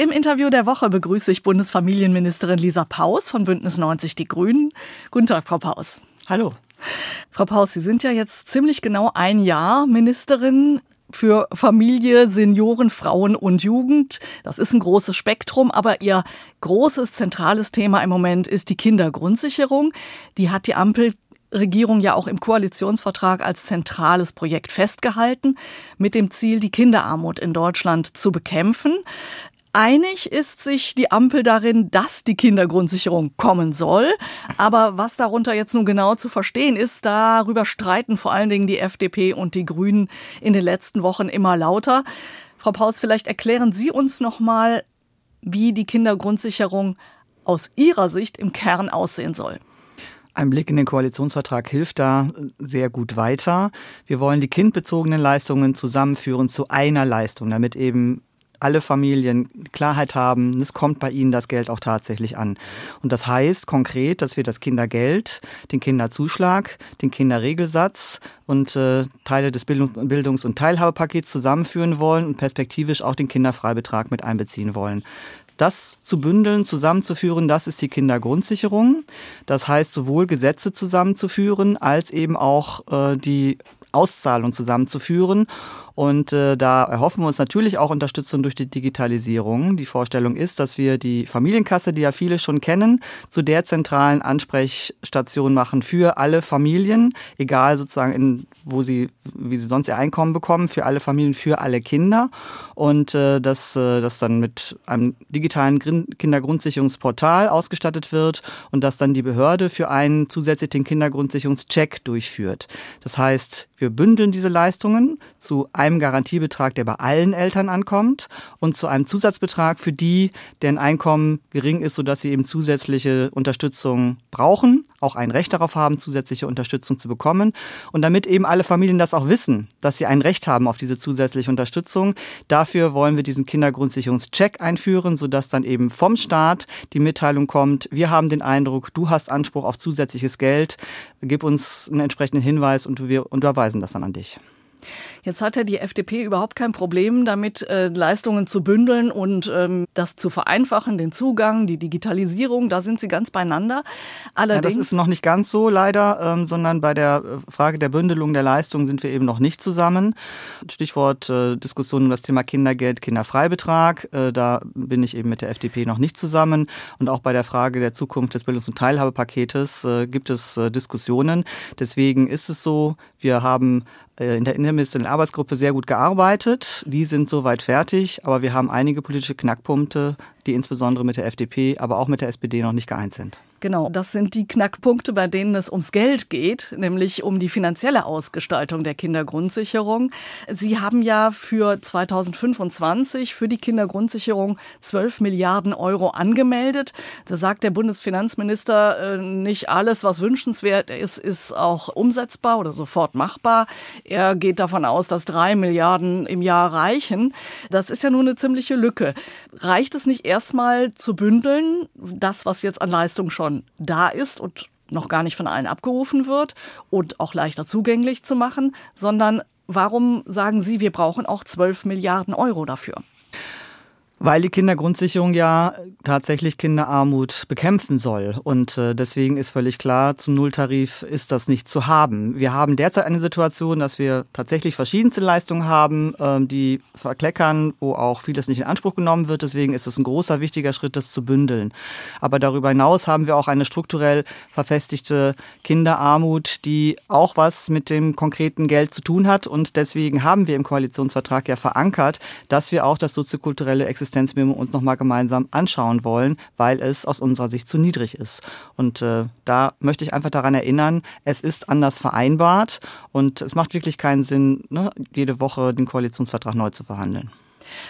Im Interview der Woche begrüße ich Bundesfamilienministerin Lisa Paus von Bündnis 90 Die Grünen. Guten Tag, Frau Paus. Hallo. Frau Paus, Sie sind ja jetzt ziemlich genau ein Jahr Ministerin für Familie, Senioren, Frauen und Jugend. Das ist ein großes Spektrum, aber Ihr großes zentrales Thema im Moment ist die Kindergrundsicherung. Die hat die Ampel Regierung ja auch im Koalitionsvertrag als zentrales Projekt festgehalten, mit dem Ziel, die Kinderarmut in Deutschland zu bekämpfen. Einig ist sich die Ampel darin, dass die Kindergrundsicherung kommen soll. Aber was darunter jetzt nun genau zu verstehen ist, darüber streiten vor allen Dingen die FDP und die Grünen in den letzten Wochen immer lauter. Frau Paus, vielleicht erklären Sie uns noch mal, wie die Kindergrundsicherung aus Ihrer Sicht im Kern aussehen soll. Ein Blick in den Koalitionsvertrag hilft da sehr gut weiter. Wir wollen die kindbezogenen Leistungen zusammenführen zu einer Leistung, damit eben alle Familien Klarheit haben, es kommt bei ihnen das Geld auch tatsächlich an. Und das heißt konkret, dass wir das Kindergeld, den Kinderzuschlag, den Kinderregelsatz und äh, Teile des Bildungs- und Teilhabepakets zusammenführen wollen und perspektivisch auch den Kinderfreibetrag mit einbeziehen wollen. Das zu bündeln, zusammenzuführen, das ist die Kindergrundsicherung. Das heißt, sowohl Gesetze zusammenzuführen, als eben auch äh, die Auszahlung zusammenzuführen. Und äh, da erhoffen wir uns natürlich auch Unterstützung durch die Digitalisierung. Die Vorstellung ist, dass wir die Familienkasse, die ja viele schon kennen, zu der zentralen Ansprechstation machen für alle Familien, egal sozusagen in, wo sie, wie sie sonst ihr Einkommen bekommen, für alle Familien, für alle Kinder. Und äh, dass äh, das dann mit einem digitalen Kindergrundsicherungsportal ausgestattet wird und dass dann die Behörde für einen zusätzlich den Kindergrundsicherungscheck durchführt. Das heißt, wir bündeln diese Leistungen zu einem Garantiebetrag, der bei allen Eltern ankommt und zu einem Zusatzbetrag für die, deren Einkommen gering ist, sodass sie eben zusätzliche Unterstützung brauchen, auch ein Recht darauf haben, zusätzliche Unterstützung zu bekommen. Und damit eben alle Familien das auch wissen, dass sie ein Recht haben auf diese zusätzliche Unterstützung, dafür wollen wir diesen Kindergrundsicherungscheck einführen, sodass dann eben vom Staat die Mitteilung kommt, wir haben den Eindruck, du hast Anspruch auf zusätzliches Geld, gib uns einen entsprechenden Hinweis und wir unterweisen das dann an dich. Jetzt hat ja die FDP überhaupt kein Problem damit, äh, Leistungen zu bündeln und ähm, das zu vereinfachen, den Zugang, die Digitalisierung, da sind sie ganz beieinander. Allerdings ja, das ist noch nicht ganz so leider, ähm, sondern bei der äh, Frage der Bündelung der Leistungen sind wir eben noch nicht zusammen. Stichwort äh, Diskussion um das Thema Kindergeld, Kinderfreibetrag, da bin ich eben mit der FDP noch nicht zusammen. Und auch bei der Frage der Zukunft des Bildungs- und Teilhabepaketes gibt es Diskussionen. Deswegen ist es so, wir haben in der interministeriellen Arbeitsgruppe sehr gut gearbeitet. Die sind soweit fertig, aber wir haben einige politische Knackpunkte, die insbesondere mit der FDP, aber auch mit der SPD noch nicht geeint sind. Genau, das sind die Knackpunkte, bei denen es ums Geld geht, nämlich um die finanzielle Ausgestaltung der Kindergrundsicherung. Sie haben ja für 2025 für die Kindergrundsicherung 12 Milliarden Euro angemeldet. Da sagt der Bundesfinanzminister, äh, nicht alles, was wünschenswert ist, ist auch umsetzbar oder sofort machbar. Er geht davon aus, dass drei Milliarden im Jahr reichen. Das ist ja nur eine ziemliche Lücke. Reicht es nicht erstmal zu bündeln, das, was jetzt an Leistung schon schon da ist und noch gar nicht von allen abgerufen wird und auch leichter zugänglich zu machen, sondern warum sagen Sie, wir brauchen auch 12 Milliarden Euro dafür? Weil die Kindergrundsicherung ja tatsächlich Kinderarmut bekämpfen soll. Und äh, deswegen ist völlig klar, zum Nulltarif ist das nicht zu haben. Wir haben derzeit eine Situation, dass wir tatsächlich verschiedenste Leistungen haben, ähm, die verkleckern, wo auch vieles nicht in Anspruch genommen wird. Deswegen ist es ein großer, wichtiger Schritt, das zu bündeln. Aber darüber hinaus haben wir auch eine strukturell verfestigte Kinderarmut, die auch was mit dem konkreten Geld zu tun hat. Und deswegen haben wir im Koalitionsvertrag ja verankert, dass wir auch das soziokulturelle Existenzminimum uns nochmal gemeinsam anschauen wollen, weil es aus unserer Sicht zu niedrig ist. Und äh, da möchte ich einfach daran erinnern, es ist anders vereinbart und es macht wirklich keinen Sinn, ne, jede Woche den Koalitionsvertrag neu zu verhandeln.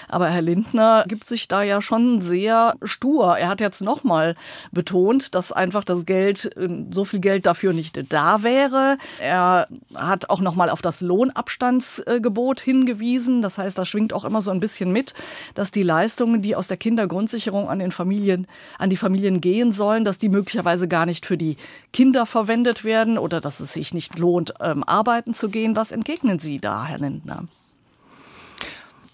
Aber Herr Lindner gibt sich da ja schon sehr stur. Er hat jetzt nochmal betont, dass einfach das Geld, ähm, so viel Geld dafür nicht da wäre. Er hat auch nochmal auf das Lohnabstandsgebot hingewiesen. Das heißt, da schwingt auch immer so ein bisschen mit, dass die Leistungen, die aus der Kindergrundsicherung an den Familien, an die Familien gehen sollen, dass die möglicherweise gar nicht für die Kinder verwendet werden oder dass es sich nicht lohnt, ähm, arbeiten zu gehen. Was entgegnen Sie da, Herr Lindner?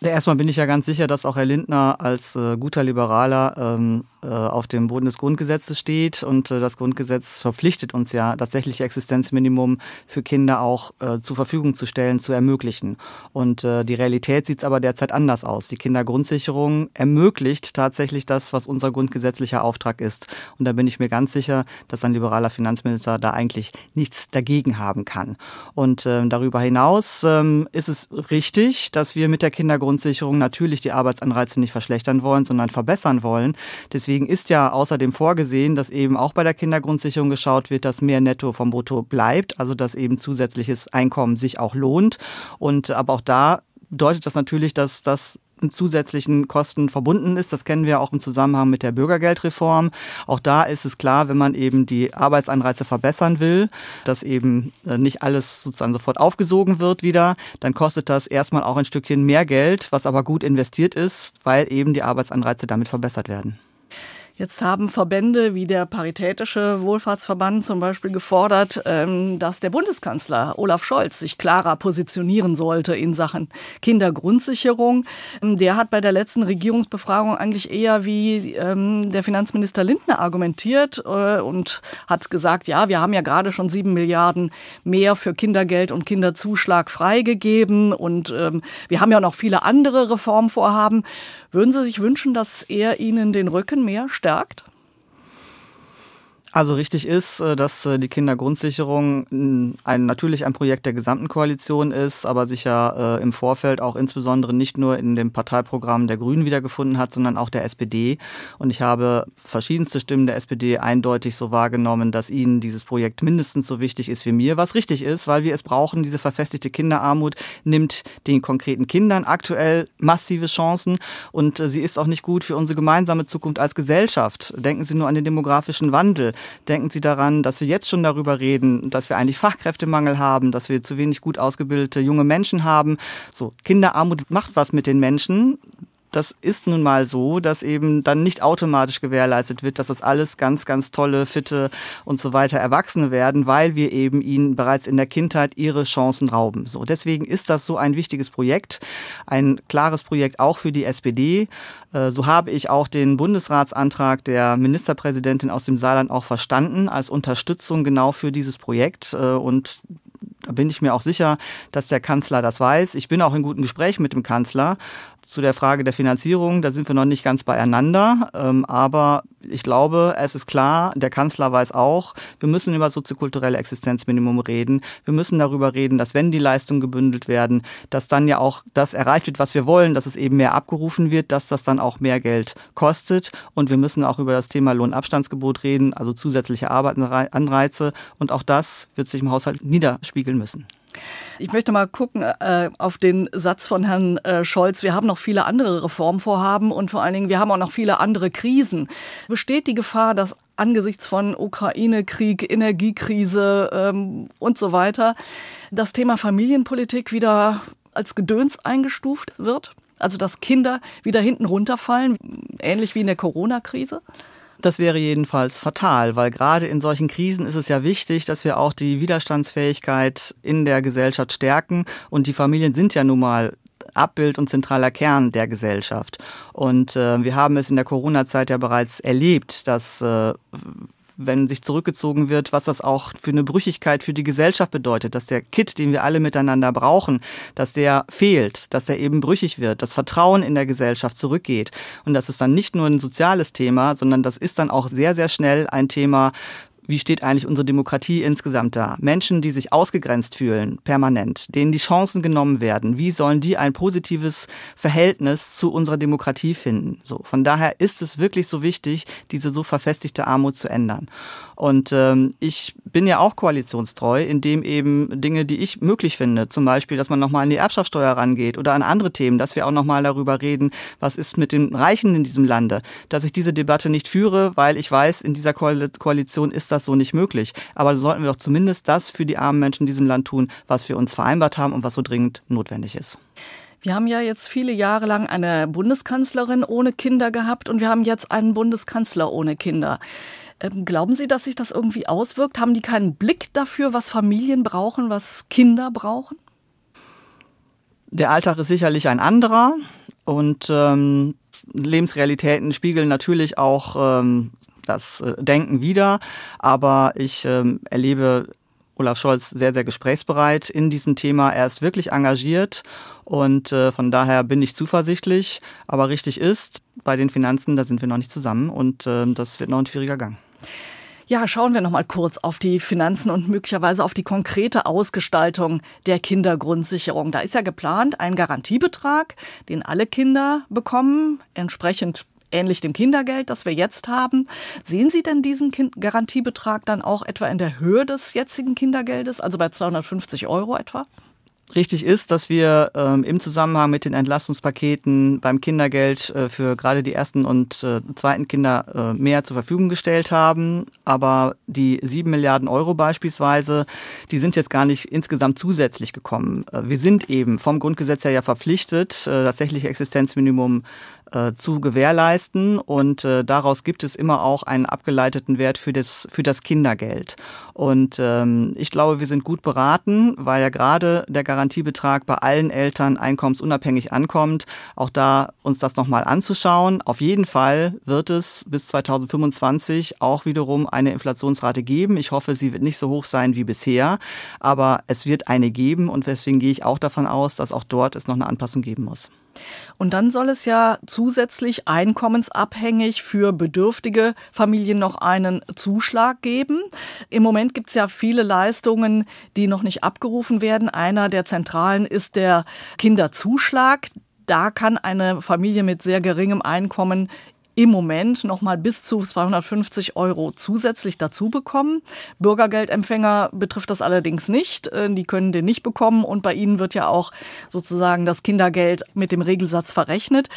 Erstmal bin ich ja ganz sicher, dass auch Herr Lindner als äh, guter Liberaler ähm, äh, auf dem Boden des Grundgesetzes steht und äh, das Grundgesetz verpflichtet uns ja, das tatsächliche Existenzminimum für Kinder auch äh, zur Verfügung zu stellen, zu ermöglichen. Und äh, die Realität sieht aber derzeit anders aus. Die Kindergrundsicherung ermöglicht tatsächlich das, was unser grundgesetzlicher Auftrag ist. Und da bin ich mir ganz sicher, dass ein liberaler Finanzminister da eigentlich nichts dagegen haben kann. Und äh, darüber hinaus ähm, ist es richtig, dass wir mit der Kindergrundsicherung Grundsicherung natürlich die Arbeitsanreize nicht verschlechtern wollen, sondern verbessern wollen. Deswegen ist ja außerdem vorgesehen, dass eben auch bei der Kindergrundsicherung geschaut wird, dass mehr Netto vom Brutto bleibt, also dass eben zusätzliches Einkommen sich auch lohnt. Und aber auch da bedeutet das natürlich, dass das zusätzlichen Kosten verbunden ist. Das kennen wir auch im Zusammenhang mit der Bürgergeldreform. Auch da ist es klar, wenn man eben die Arbeitsanreize verbessern will, dass eben äh, nicht alles sozusagen sofort aufgesogen wird wieder, dann kostet das erstmal auch ein Stückchen mehr Geld, was aber gut investiert ist, weil eben die Arbeitsanreize damit verbessert werden. Jetzt haben Verbände wie der Paritätische Wohlfahrtsverband zum Beispiel gefordert, ähm, dass der Bundeskanzler Olaf Scholz sich klarer positionieren sollte in Sachen Kindergrundsicherung. Ähm, der hat bei der letzten Regierungsbefragung eigentlich eher wie ähm, der Finanzminister Lindner argumentiert äh, und hat gesagt, ja, wir haben ja gerade schon sieben Milliarden mehr für Kindergeld und Kinderzuschlag freigegeben und wir haben ja noch viele andere Reformvorhaben. Würden Sie sich wünschen, dass er Ihnen den Rücken mehr stärkt? Also richtig ist, äh, dass äh, die Kindergrundsicherung ein, natürlich ein Projekt der gesamten Koalition ist, aber sich ja äh, im Vorfeld auch insbesondere nicht nur in dem Parteiprogramm der Grünen wiedergefunden hat, sondern auch der SPD. Und ich habe verschiedenste Stimmen der SPD eindeutig so wahrgenommen, dass ihnen dieses Projekt mindestens so wichtig ist wie mir, was richtig ist, weil wir es brauchen. Diese verfestigte Kinderarmut nimmt den konkreten Kindern aktuell massive Chancen und sie ist auch nicht gut für unsere gemeinsame Zukunft als Gesellschaft. Denken Sie nur an den demografischen Wandel. Denken Sie daran, dass wir jetzt schon darüber reden, dass wir eigentlich Fachkräftemangel haben, dass wir zu wenig gut ausgebildete junge Menschen haben. So, Kinderarmut macht was mit den Menschen das ist nun mal so, dass eben dann nicht automatisch gewährleistet wird, dass das alles ganz, ganz tolle, fitte und so weiter Erwachsene werden, weil wir eben ihnen bereits in der Kindheit ihre Chancen rauben. So, deswegen ist das so ein wichtiges Projekt, ein klares Projekt auch für die SPD. Äh, so habe ich auch den Bundesratsantrag der Ministerpräsidentin aus dem Saarland auch verstanden als Unterstützung genau für dieses Projekt. Äh, und da bin ich mir auch sicher, dass der Kanzler das weiß. Ich bin auch in guten Gesprächen mit dem Kanzler zu der Frage der Finanzierung, da sind wir noch nicht ganz beieinander. Ähm, aber ich glaube, es ist klar, der Kanzler weiß auch, wir müssen über soziokulturelle Existenzminimum reden. Wir müssen darüber reden, dass wenn die Leistungen gebündelt werden, dass dann ja auch das erreicht wird, was wir wollen, dass es eben mehr abgerufen wird, dass das dann auch mehr Geld kostet. Und wir müssen auch über das Thema Lohnabstandsgebot reden, also zusätzliche Arbeitsanreize. Und auch das wird sich im Haushalt niederspiegeln müssen. Ich möchte mal gucken äh, auf den Satz von Herrn äh, Scholz. Wir haben noch viele andere Reformvorhaben und vor allen Dingen, wir haben auch noch viele andere Krisen. Besteht die Gefahr, dass angesichts von Ukraine-Krieg, Energiekrise ähm, und so weiter das Thema Familienpolitik wieder als Gedöns eingestuft wird? Also dass Kinder wieder hinten runterfallen, ähnlich wie in der Corona-Krise? Das wäre jedenfalls fatal, weil gerade in solchen Krisen ist es ja wichtig, dass wir auch die Widerstandsfähigkeit in der Gesellschaft stärken. Und die Familien sind ja nun mal Abbild und zentraler Kern der Gesellschaft. Und äh, wir haben es in der Corona-Zeit ja bereits erlebt, dass äh, wenn sich zurückgezogen wird, was das auch für eine Brüchigkeit für die Gesellschaft bedeutet, dass der Kit, den wir alle miteinander brauchen, dass der fehlt, dass er eben brüchig wird, das Vertrauen in der Gesellschaft zurückgeht. Und das ist dann nicht nur ein soziales Thema, sondern das ist dann auch sehr, sehr schnell ein Thema, wie steht eigentlich unsere Demokratie insgesamt da? Menschen, die sich ausgegrenzt fühlen, permanent, denen die Chancen genommen werden, wie sollen die ein positives Verhältnis zu unserer Demokratie finden? So, von daher ist es wirklich so wichtig, diese so verfestigte Armut zu ändern. Und ähm, ich bin ja auch koalitionstreu, indem eben Dinge, die ich möglich finde, zum Beispiel, dass man nochmal an die Erbschaftssteuer rangeht oder an andere Themen, dass wir auch nochmal darüber reden, was ist mit den Reichen in diesem Lande, dass ich diese Debatte nicht führe, weil ich weiß, in dieser Koalition ist so nicht möglich. Aber sollten wir doch zumindest das für die armen Menschen in diesem Land tun, was wir uns vereinbart haben und was so dringend notwendig ist. Wir haben ja jetzt viele Jahre lang eine Bundeskanzlerin ohne Kinder gehabt und wir haben jetzt einen Bundeskanzler ohne Kinder. Ähm, glauben Sie, dass sich das irgendwie auswirkt? Haben die keinen Blick dafür, was Familien brauchen, was Kinder brauchen? Der Alltag ist sicherlich ein anderer und ähm, Lebensrealitäten spiegeln natürlich auch ähm, das äh, Denken wieder, aber ich ähm, erlebe Olaf Scholz sehr, sehr gesprächsbereit in diesem Thema. Er ist wirklich engagiert und äh, von daher bin ich zuversichtlich. Aber richtig ist, bei den Finanzen, da sind wir noch nicht zusammen und äh, das wird noch ein schwieriger Gang. Ja, schauen wir noch mal kurz auf die Finanzen und möglicherweise auf die konkrete Ausgestaltung der Kindergrundsicherung. Da ist ja geplant ein Garantiebetrag, den alle Kinder bekommen, entsprechend ähnlich dem Kindergeld, das wir jetzt haben. Sehen Sie denn diesen kind Garantiebetrag dann auch etwa in der Höhe des jetzigen Kindergeldes, also bei 250 Euro etwa? Richtig ist, dass wir ähm, im Zusammenhang mit den Entlastungspaketen beim Kindergeld äh, für gerade die ersten und äh, zweiten Kinder äh, mehr zur Verfügung gestellt haben. Aber die sieben Milliarden Euro beispielsweise, die sind jetzt gar nicht insgesamt zusätzlich gekommen. Äh, wir sind eben vom Grundgesetz her ja verpflichtet, äh, das tatsächliche Existenzminimum zu gewährleisten. Und äh, daraus gibt es immer auch einen abgeleiteten Wert für das, für das Kindergeld. Und ähm, ich glaube, wir sind gut beraten, weil ja gerade der Garantiebetrag bei allen Eltern einkommensunabhängig ankommt, auch da uns das nochmal anzuschauen. Auf jeden Fall wird es bis 2025 auch wiederum eine Inflationsrate geben. Ich hoffe, sie wird nicht so hoch sein wie bisher, aber es wird eine geben und deswegen gehe ich auch davon aus, dass auch dort es noch eine Anpassung geben muss. Und dann soll es ja zusätzlich einkommensabhängig für bedürftige Familien noch einen Zuschlag geben. Im Moment gibt es ja viele Leistungen, die noch nicht abgerufen werden. Einer der zentralen ist der Kinderzuschlag. Da kann eine Familie mit sehr geringem Einkommen im Moment noch mal bis zu 250 Euro zusätzlich dazu bekommen. Bürgergeldempfänger betrifft das allerdings nicht. Äh, die können den nicht bekommen und bei ihnen wird ja auch sozusagen das Kindergeld mit dem Regelsatz verrechnet.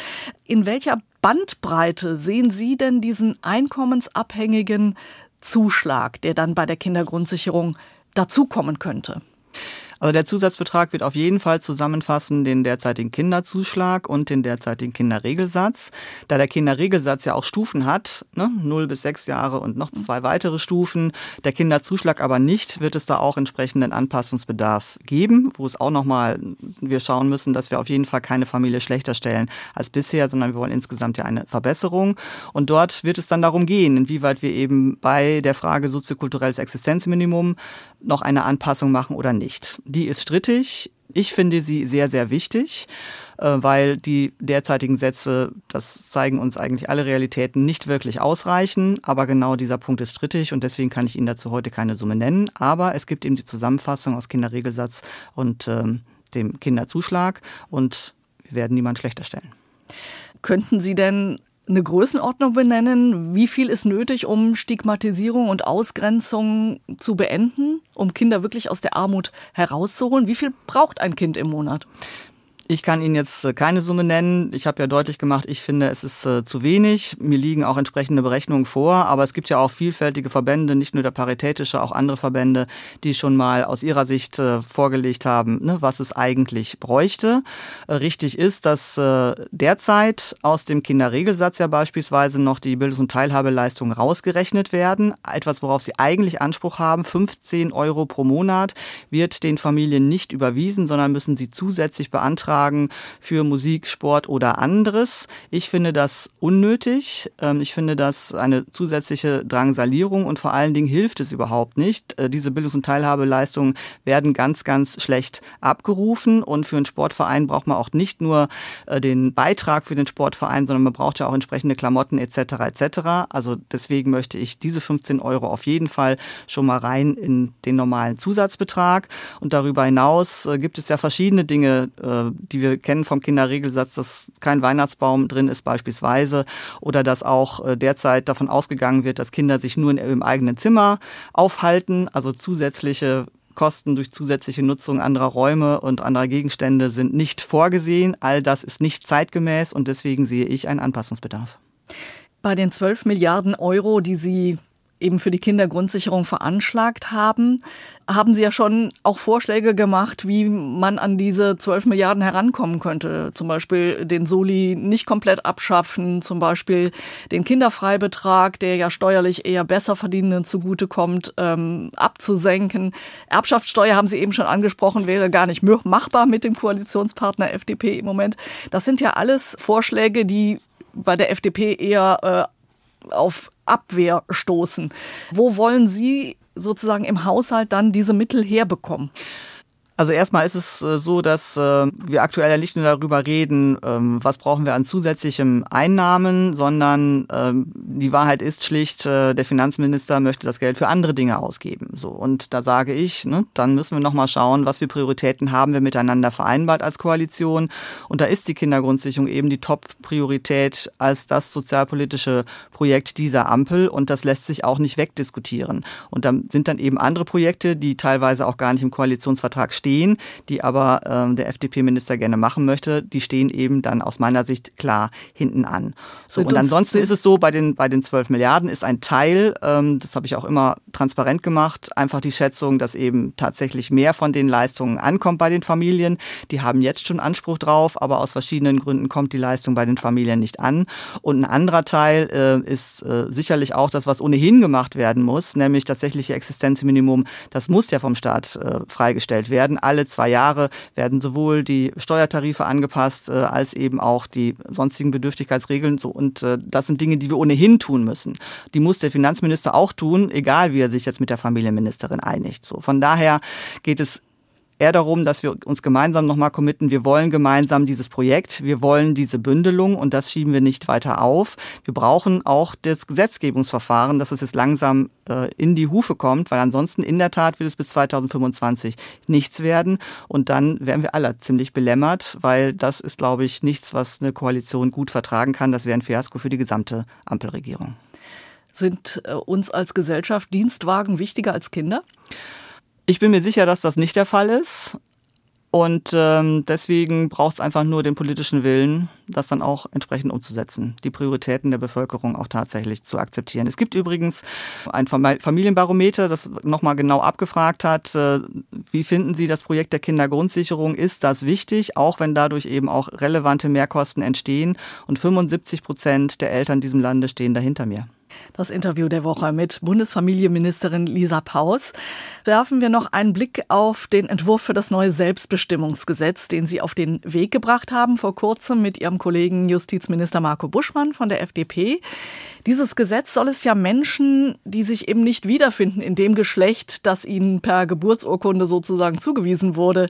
In welcher Bandbreite sehen Sie denn diesen einkommensabhängigen Zuschlag, der dann bei der Kindergrundsicherung dazukommen könnte? Also der Zusatzbetrag wird auf jeden Fall zusammenfassen den derzeitigen Kinderzuschlag und den derzeitigen Kinderregelsatz. Da der Kinderregelsatz ja auch Stufen hat, ne, 0 bis 6 Jahre und noch zwei weitere Stufen, der Kinderzuschlag aber nicht, wird es da auch entsprechenden Anpassungsbedarf geben, wo es auch nochmal, wir schauen müssen, dass wir auf jeden Fall keine Familie schlechter stellen als bisher, sondern wir wollen insgesamt ja eine Verbesserung. Und dort wird es dann darum gehen, inwieweit wir eben bei der Frage soziokulturelles Existenzminimum noch eine Anpassung machen oder nicht. Die ist strittig. Ich finde sie sehr, sehr wichtig, äh, weil die derzeitigen Sätze, das zeigen uns eigentlich alle Realitäten, nicht wirklich ausreichen. Aber genau dieser Punkt ist strittig und deswegen kann ich Ihnen dazu heute keine Summe nennen. Aber es gibt eben die Zusammenfassung aus Kinderregelsatz und ähm, dem Kinderzuschlag und wir werden niemand schlechter stellen. Könnten Sie denn eine Größenordnung benennen? Wie viel ist nötig, um Stigmatisierung und Ausgrenzung zu beenden, um Kinder wirklich aus der Armut herauszuholen? Wie viel braucht ein Kind im Monat? Ich kann Ihnen jetzt äh, keine Summe nennen. Ich habe ja deutlich gemacht, ich finde, es ist äh, zu wenig. Mir liegen auch entsprechende Berechnungen vor. Aber es gibt ja auch vielfältige Verbände, nicht nur der Paritätische, auch andere Verbände, die schon mal aus ihrer Sicht äh, vorgelegt haben, ne, was es eigentlich bräuchte. richtig ist, dass derzeit aus dem Kinderregelsatz ja beispielsweise noch die Bildungs- und Teilhabeleistungen rausgerechnet werden. Etwas, worauf sie eigentlich Anspruch haben. 15 Euro pro Monat wird den Familien nicht überwiesen, sondern müssen sie zusätzlich beantragen Auflagen für Musik, Sport oder anderes. Ich finde das unnötig. Ähm, ich finde das eine zusätzliche Drangsalierung und vor allen Dingen hilft es überhaupt nicht. Äh, diese Bildungs- und Teilhabeleistungen werden ganz, ganz schlecht abgerufen und für einen Sportverein braucht man auch nicht nur äh, den Beitrag für den Sportverein, sondern man braucht ja auch entsprechende Klamotten etc. etc. Also deswegen möchte ich diese 15 Euro auf jeden Fall schon mal rein in den normalen Zusatzbetrag. Und darüber hinaus äh, gibt es ja verschiedene Dinge, die wir kennen vom Kinderregelsatz, dass kein Weihnachtsbaum drin ist beispielsweise oder dass auch äh, derzeit davon ausgegangen wird, dass Kinder sich nur in ihrem eigenen Zimmer aufhalten, also zusätzliche Kosten durch zusätzliche Nutzung anderer Räume und anderer Gegenstände sind nicht vorgesehen. All das ist nicht zeitgemäß und deswegen sehe ich einen Anpassungsbedarf. Bei den 12 Milliarden Euro, die Sie eben für die Kindergrundsicherung veranschlagt haben, haben Sie ja schon auch Vorschläge gemacht, wie man an diese 12 Milliarden herankommen könnte. Zum Beispiel den Soli nicht komplett abschaffen, zum Beispiel den Kinderfreibetrag, der ja steuerlich eher besser Verdienenden zugutekommt, ähm, abzusenken. Erbschaftssteuer haben Sie eben schon angesprochen, wäre gar nicht machbar mit dem Koalitionspartner FDP im Moment. Das sind ja alles Vorschläge, die bei der FDP eher äh, auf Abwehr stoßen. Wo wollen Sie sozusagen im Haushalt dann diese Mittel herbekommen? Also erstmal ist es äh, so, dass äh, wir aktuell ja nicht nur darüber reden, ähm, was brauchen wir an zusätzlichen Einnahmen, sondern ähm, die Wahrheit ist schlicht, äh, der Finanzminister möchte das Geld für andere Dinge ausgeben. So und da sage ich, ne, dann müssen wir noch mal schauen, was für Prioritäten haben wir miteinander vereinbart als Koalition. Und da ist die Kindergrundsicherung eben die Top-Priorität als das sozialpolitische Projekt dieser Ampel und das lässt sich auch nicht wegdiskutieren. Und dann sind dann eben andere Projekte, die teilweise auch gar nicht im Koalitionsvertrag stehen stehen, die aber äh, der FDP-Minister gerne machen möchte, die stehen eben dann aus meiner Sicht klar hinten an. So, und ansonsten ist es so, bei den, bei den 12 Milliarden ist ein Teil, ähm, das habe ich auch immer transparent gemacht, einfach die Schätzung, dass eben tatsächlich mehr von den Leistungen ankommt bei den Familien. Die haben jetzt schon Anspruch drauf, aber aus verschiedenen Gründen kommt die Leistung bei den Familien nicht an. Und ein anderer Teil äh, ist äh, sicherlich auch das, was ohnehin gemacht werden muss, nämlich tatsächliche Existenzminimum. Das muss ja vom Staat äh, freigestellt werden alle zwei Jahre werden sowohl die Steuertarife angepasst, äh, als eben auch die sonstigen Bedürftigkeitsregeln. So, und äh, das sind Dinge, die wir ohnehin tun müssen. Die muss der Finanzminister auch tun, egal wie er sich jetzt mit der Familienministerin einigt. So, von daher geht es eher darum, dass wir uns gemeinsam nochmal committen, wir wollen gemeinsam dieses Projekt, wir wollen diese Bündelung und das schieben wir nicht weiter auf. Wir brauchen auch das Gesetzgebungsverfahren, dass es jetzt langsam äh, in die Hufe kommt, weil ansonsten in der Tat wird es bis 2025 nichts werden und dann werden wir alle ziemlich belämmert, weil das ist, glaube ich, nichts, was eine Koalition gut vertragen kann. Das wäre ein Fiasko für die gesamte Ampelregierung. Sind äh, uns als Gesellschaft Dienstwagen wichtiger als Kinder? Ich bin mir sicher, dass das nicht der Fall ist. Und ähm, deswegen braucht es einfach nur den politischen Willen, das dann auch entsprechend umzusetzen, die Prioritäten der Bevölkerung auch tatsächlich zu akzeptieren. Es gibt übrigens ein Familienbarometer, das nochmal genau abgefragt hat, äh, wie finden Sie das Projekt der Kindergrundsicherung? Ist das wichtig, auch wenn dadurch eben auch relevante Mehrkosten entstehen? Und 75 Prozent der Eltern in diesem Lande stehen dahinter mir. Das Interview der Woche mit Bundesfamilienministerin Lisa Paus. Werfen wir noch einen Blick auf den Entwurf für das neue Selbstbestimmungsgesetz, den Sie auf den Weg gebracht haben, vor kurzem mit Ihrem Kollegen Justizminister Marco Buschmann von der FDP. Dieses Gesetz soll es ja Menschen, die sich eben nicht wiederfinden in dem Geschlecht, das ihnen per Geburtsurkunde sozusagen zugewiesen wurde,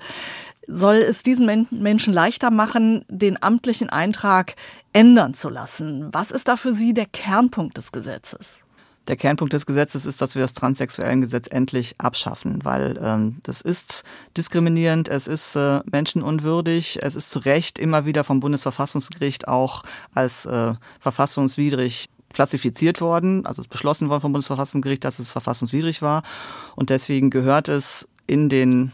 soll es diesen Menschen leichter machen, den amtlichen Eintrag ändern zu lassen. Was ist da für Sie der Kernpunkt des Gesetzes? Der Kernpunkt des Gesetzes ist, dass wir das transsexuellen Gesetz endlich abschaffen, weil ähm, das ist diskriminierend, es ist äh, menschenunwürdig, es ist zu Recht immer wieder vom Bundesverfassungsgericht auch als äh, verfassungswidrig klassifiziert worden, also beschlossen worden vom Bundesverfassungsgericht, dass es verfassungswidrig war. Und deswegen gehört es in den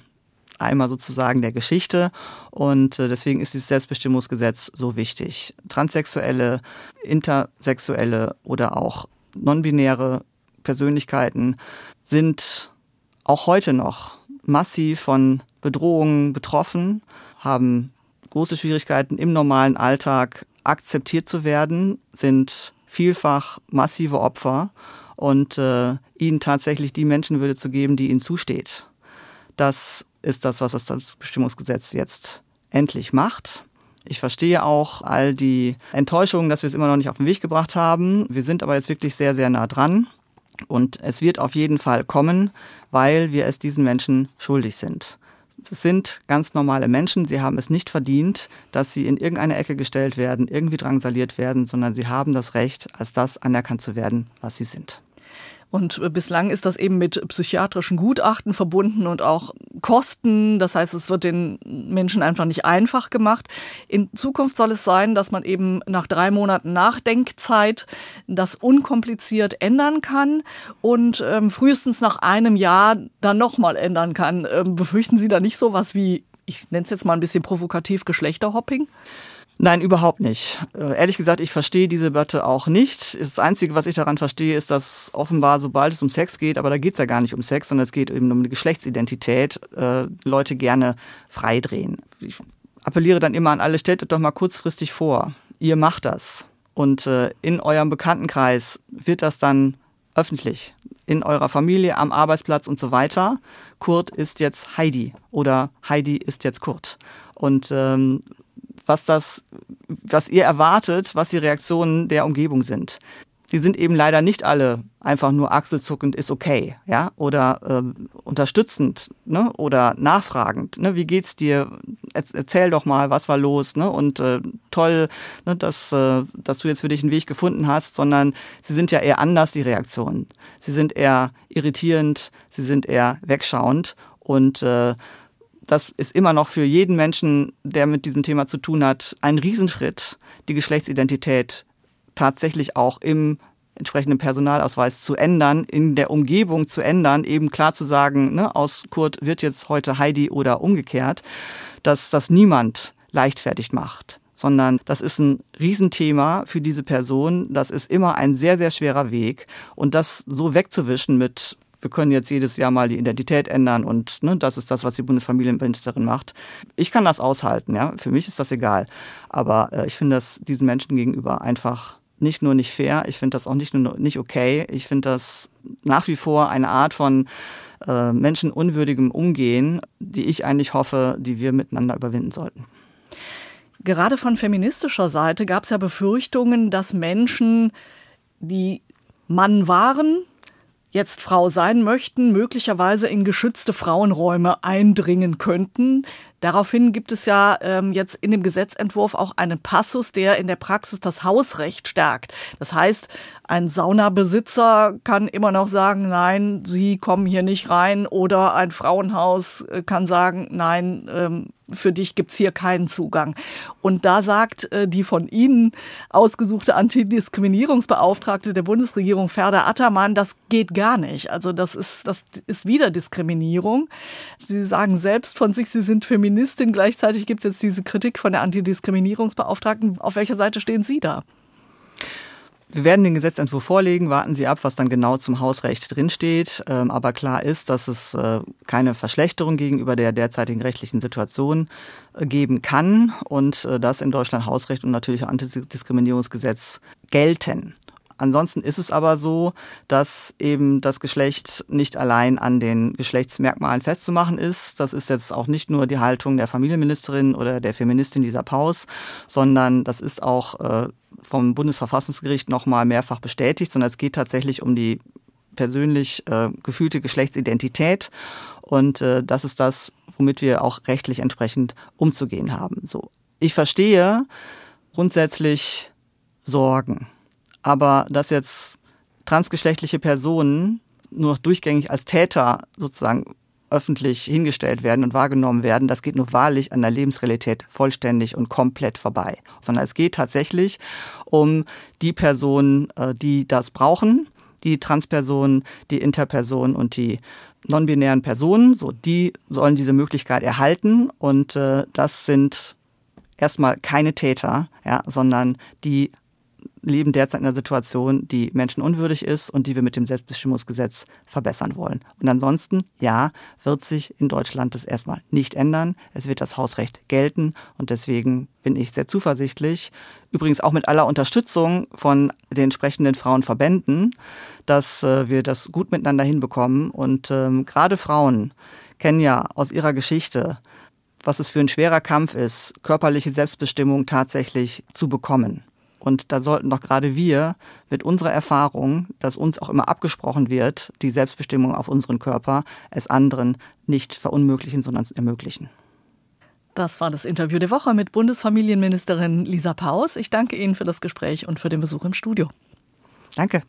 einmal sozusagen der Geschichte und äh, deswegen ist dieses Selbstbestimmungsgesetz so wichtig. Transsexuelle, intersexuelle oder auch nonbinäre Persönlichkeiten sind auch heute noch massiv von Bedrohungen betroffen, haben große Schwierigkeiten im normalen Alltag akzeptiert zu werden, sind vielfach massive Opfer und äh, ihnen tatsächlich die Menschenwürde zu geben, die ihnen zusteht. Das ist das, was das Bestimmungsgesetz jetzt endlich macht. Ich verstehe auch all die Enttäuschungen, dass wir es immer noch nicht auf den Weg gebracht haben. Wir sind aber jetzt wirklich sehr, sehr nah dran. Und es wird auf jeden Fall kommen, weil wir es diesen Menschen schuldig sind. Es sind ganz normale Menschen. Sie haben es nicht verdient, dass sie in irgendeine Ecke gestellt werden, irgendwie drangsaliert werden, sondern sie haben das Recht, als das anerkannt zu werden, was sie sind. Und bislang ist das eben mit psychiatrischen Gutachten verbunden und auch Kosten. Das heißt, es wird den Menschen einfach nicht einfach gemacht. In Zukunft soll es sein, dass man eben nach drei Monaten Nachdenkzeit das unkompliziert ändern kann und ähm, frühestens nach einem Jahr dann nochmal ändern kann. Ähm, befürchten Sie da nicht so was wie, ich nenne es jetzt mal ein bisschen provokativ, Geschlechterhopping? Nein, überhaupt nicht. Äh, ehrlich gesagt, ich verstehe diese Debatte auch nicht. Das Einzige, was ich daran verstehe, ist, dass offenbar, sobald es um Sex geht, aber da geht es ja gar nicht um Sex, sondern es geht eben um eine Geschlechtsidentität, äh, Leute gerne freidrehen. Ich appelliere dann immer an alle, stellt doch mal kurzfristig vor, ihr macht das. Und äh, in eurem Bekanntenkreis wird das dann öffentlich, in eurer Familie, am Arbeitsplatz und so weiter. Kurt ist jetzt Heidi oder Heidi ist jetzt Kurt. Und ähm, was das, was ihr erwartet, was die Reaktionen der Umgebung sind. Die sind eben leider nicht alle einfach nur achselzuckend ist okay, ja, oder äh, unterstützend, ne, oder nachfragend, ne, wie geht's dir? Erzähl doch mal, was war los, ne, und äh, toll, ne, dass, äh, dass du jetzt für dich einen Weg gefunden hast, sondern sie sind ja eher anders, die Reaktionen. Sie sind eher irritierend, sie sind eher wegschauend und äh, das ist immer noch für jeden Menschen, der mit diesem Thema zu tun hat, ein Riesenschritt, die Geschlechtsidentität tatsächlich auch im entsprechenden Personalausweis zu ändern, in der Umgebung zu ändern, eben klar zu sagen, ne, aus Kurt wird jetzt heute Heidi oder umgekehrt, dass das niemand leichtfertig macht sondern das ist ein Riesenthema für diese Person. Das ist immer ein sehr, sehr schwerer Weg. Und das so wegzuwischen mit wir können jetzt jedes Jahr mal die Identität ändern und ne, das ist das, was die Bundesfamilienministerin macht. Ich kann das aushalten, ja. Für mich ist das egal. Aber äh, ich finde das diesen Menschen gegenüber einfach nicht nur nicht fair, ich finde das auch nicht nur nicht okay. Ich finde das nach wie vor eine Art von äh, menschenunwürdigem Umgehen, die ich eigentlich hoffe, die wir miteinander überwinden sollten. Gerade von feministischer Seite gab es ja Befürchtungen, dass Menschen, die Mann waren, jetzt Frau sein möchten, möglicherweise in geschützte Frauenräume eindringen könnten. Daraufhin gibt es ja ähm, jetzt in dem Gesetzentwurf auch einen Passus, der in der Praxis das Hausrecht stärkt. Das heißt, ein Saunabesitzer kann immer noch sagen, nein, Sie kommen hier nicht rein, oder ein Frauenhaus äh, kann sagen, nein, ähm, für dich gibt's hier keinen Zugang. Und da sagt äh, die von Ihnen ausgesuchte Antidiskriminierungsbeauftragte der Bundesregierung, Ferda Attermann, das geht gar nicht. Also das ist, das ist wieder Diskriminierung. Sie sagen selbst von sich, Sie sind Feministin. Gleichzeitig gibt's jetzt diese Kritik von der Antidiskriminierungsbeauftragten. Auf welcher Seite stehen Sie da? Wir werden den Gesetzentwurf vorlegen, warten Sie ab, was dann genau zum Hausrecht drinsteht. Ähm, aber klar ist, dass es äh, keine Verschlechterung gegenüber der derzeitigen rechtlichen Situation äh, geben kann und äh, dass in Deutschland Hausrecht und natürlich Antidiskriminierungsgesetz gelten. Ansonsten ist es aber so, dass eben das Geschlecht nicht allein an den Geschlechtsmerkmalen festzumachen ist. Das ist jetzt auch nicht nur die Haltung der Familienministerin oder der Feministin dieser Paus, sondern das ist auch äh, vom Bundesverfassungsgericht nochmal mehrfach bestätigt, sondern es geht tatsächlich um die persönlich äh, gefühlte Geschlechtsidentität. Und äh, das ist das, womit wir auch rechtlich entsprechend umzugehen haben. So. Ich verstehe grundsätzlich Sorgen. Aber dass jetzt transgeschlechtliche Personen nur noch durchgängig als Täter sozusagen öffentlich hingestellt werden und wahrgenommen werden, das geht nur wahrlich an der Lebensrealität vollständig und komplett vorbei. Sondern es geht tatsächlich um die Personen, äh, die das brauchen, die Transpersonen, die Interpersonen und die non-binären Personen. So, die sollen diese Möglichkeit erhalten und äh, das sind erstmal keine Täter, ja, sondern die leben derzeit in einer Situation, die menschenunwürdig ist und die wir mit dem Selbstbestimmungsgesetz verbessern wollen. Und ansonsten, ja, wird sich in Deutschland das erstmal nicht ändern. Es wird das Hausrecht gelten und deswegen bin ich sehr zuversichtlich, übrigens auch mit aller Unterstützung von den entsprechenden Frauenverbänden, dass äh, wir das gut miteinander hinbekommen. Und ähm, gerade Frauen kennen ja aus ihrer Geschichte, was es für ein schwerer Kampf ist, körperliche Selbstbestimmung tatsächlich zu bekommen. Und da sollten doch gerade wir mit unserer Erfahrung, dass uns auch immer abgesprochen wird, die Selbstbestimmung auf unseren Körper, es anderen nicht verunmöglichen, sondern ermöglichen. Das war das Interview der Woche mit Bundesfamilienministerin Lisa Paus. Ich danke Ihnen für das Gespräch und für den Besuch im Studio. Danke.